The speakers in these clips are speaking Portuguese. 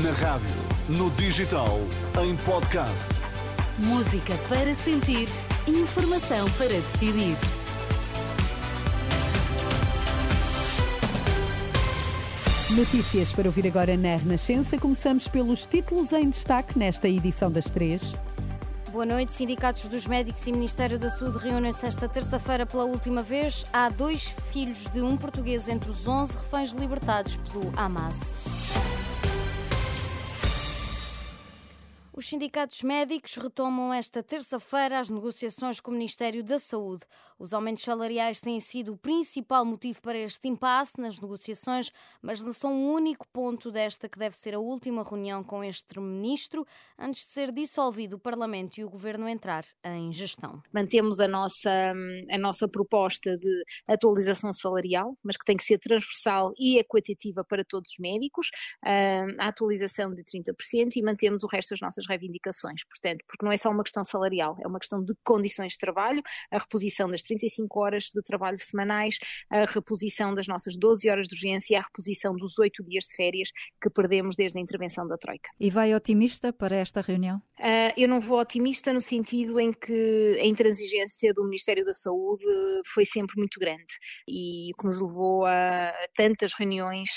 Na rádio, no digital, em podcast. Música para sentir, informação para decidir. Notícias para ouvir agora na Renascença. Começamos pelos títulos em destaque nesta edição das três. Boa noite. Sindicatos dos Médicos e Ministério da Saúde reúnem-se esta terça-feira pela última vez. Há dois filhos de um português entre os 11 reféns libertados pelo Hamas. Os sindicatos médicos retomam esta terça-feira as negociações com o Ministério da Saúde. Os aumentos salariais têm sido o principal motivo para este impasse nas negociações, mas não são o único ponto desta que deve ser a última reunião com este ministro antes de ser dissolvido o Parlamento e o Governo entrar em gestão. Mantemos a nossa, a nossa proposta de atualização salarial, mas que tem que ser transversal e equitativa para todos os médicos, a atualização de 30% e mantemos o resto das nossas reivindicações. Portanto, porque não é só uma questão salarial, é uma questão de condições de trabalho, a reposição das 35 horas de trabalho semanais, a reposição das nossas 12 horas de urgência e a reposição dos 8 dias de férias que perdemos desde a intervenção da Troika. E vai otimista para esta reunião? Uh, eu não vou otimista no sentido em que a intransigência do Ministério da Saúde foi sempre muito grande e que nos levou a tantas reuniões,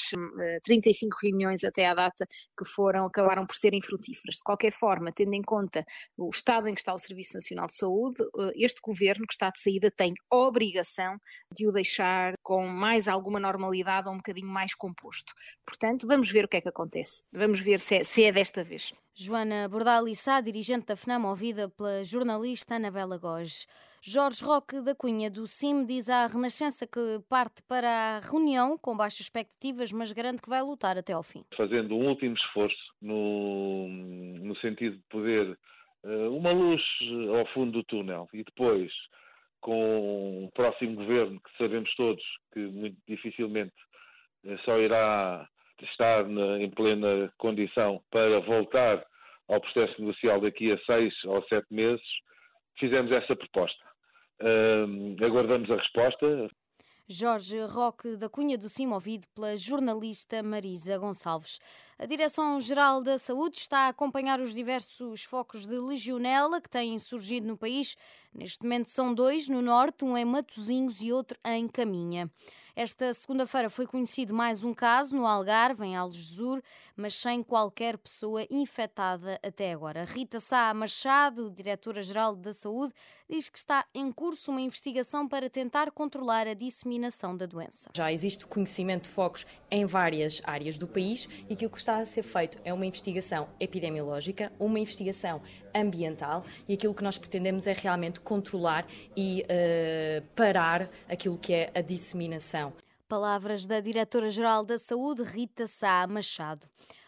35 reuniões até à data, que foram, acabaram por serem frutíferas. De qualquer forma, tendo em conta o estado em que está o Serviço Nacional de Saúde, eh, este governo que está de saída tem obrigação de o deixar com mais alguma normalidade ou um bocadinho mais composto. Portanto, vamos ver o que é que acontece. Vamos ver se é, se é desta vez. Joana Bordalissá, dirigente da FNAM, ouvida pela jornalista Anabela Goges. Jorge Roque da Cunha, do CIM, diz à Renascença que parte para a reunião com baixas expectativas, mas garante que vai lutar até ao fim. Fazendo um último esforço no, no sentido de poder uh, uma luz ao fundo do túnel e depois com o próximo governo, que sabemos todos que muito dificilmente uh, só irá estar na, em plena condição para voltar ao processo negocial daqui a seis ou sete meses, fizemos essa proposta. Uh, aguardamos a resposta. Jorge Roque da Cunha do Cimo, ouvido pela jornalista Marisa Gonçalves. A Direção-Geral da Saúde está a acompanhar os diversos focos de legionela que têm surgido no país. Neste momento são dois no norte, um em Matosinhos e outro em Caminha. Esta segunda-feira foi conhecido mais um caso no Algarve, em Algesur, mas sem qualquer pessoa infectada até agora. Rita Sá Machado, diretora-geral da Saúde, diz que está em curso uma investigação para tentar controlar a disseminação da doença. Já existe conhecimento de focos em várias áreas do país e que o que está a ser feito é uma investigação epidemiológica, uma investigação ambiental e aquilo que nós pretendemos é realmente controlar e uh, parar aquilo que é a disseminação. Palavras da Diretora-Geral da Saúde, Rita Sá Machado.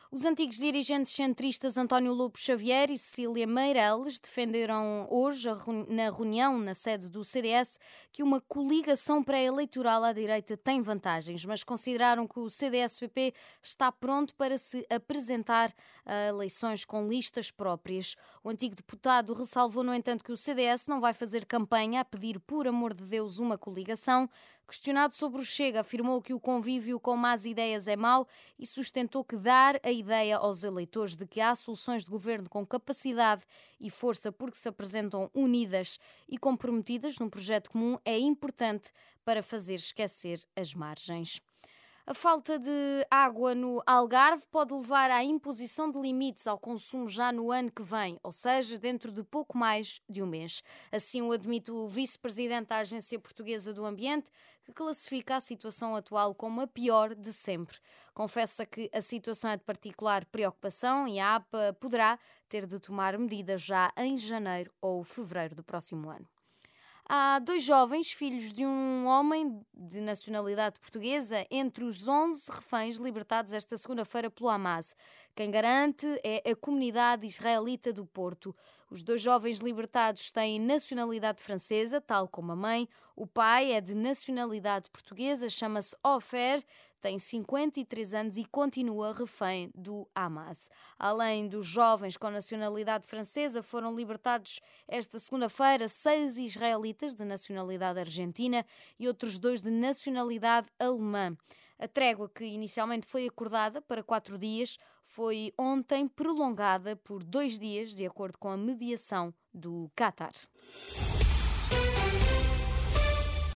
Os antigos dirigentes centristas António Lobo Xavier e Cecília Meireles defenderam hoje, na reunião na sede do CDS, que uma coligação pré-eleitoral à direita tem vantagens, mas consideraram que o CDS-PP está pronto para se apresentar a eleições com listas próprias. O antigo deputado ressalvou, no entanto, que o CDS não vai fazer campanha a pedir, por amor de Deus, uma coligação. Questionado sobre o Chega, afirmou que o convívio com más ideias é mau e sustentou que dar a ideia aos eleitores de que há soluções de governo com capacidade e força porque se apresentam unidas e comprometidas num projeto comum é importante para fazer esquecer as margens. A falta de água no Algarve pode levar à imposição de limites ao consumo já no ano que vem, ou seja, dentro de pouco mais de um mês. Assim o admite o vice-presidente da Agência Portuguesa do Ambiente, que classifica a situação atual como a pior de sempre. Confessa que a situação é de particular preocupação e a APA poderá ter de tomar medidas já em janeiro ou fevereiro do próximo ano. Há dois jovens, filhos de um homem de nacionalidade portuguesa, entre os 11 reféns libertados esta segunda-feira pelo Hamas. Quem garante é a comunidade israelita do Porto. Os dois jovens libertados têm nacionalidade francesa, tal como a mãe. O pai é de nacionalidade portuguesa, chama-se Ofer tem 53 anos e continua refém do Hamas. Além dos jovens com nacionalidade francesa, foram libertados esta segunda-feira seis israelitas de nacionalidade argentina e outros dois de nacionalidade alemã. A trégua, que inicialmente foi acordada para quatro dias, foi ontem prolongada por dois dias, de acordo com a mediação do Qatar.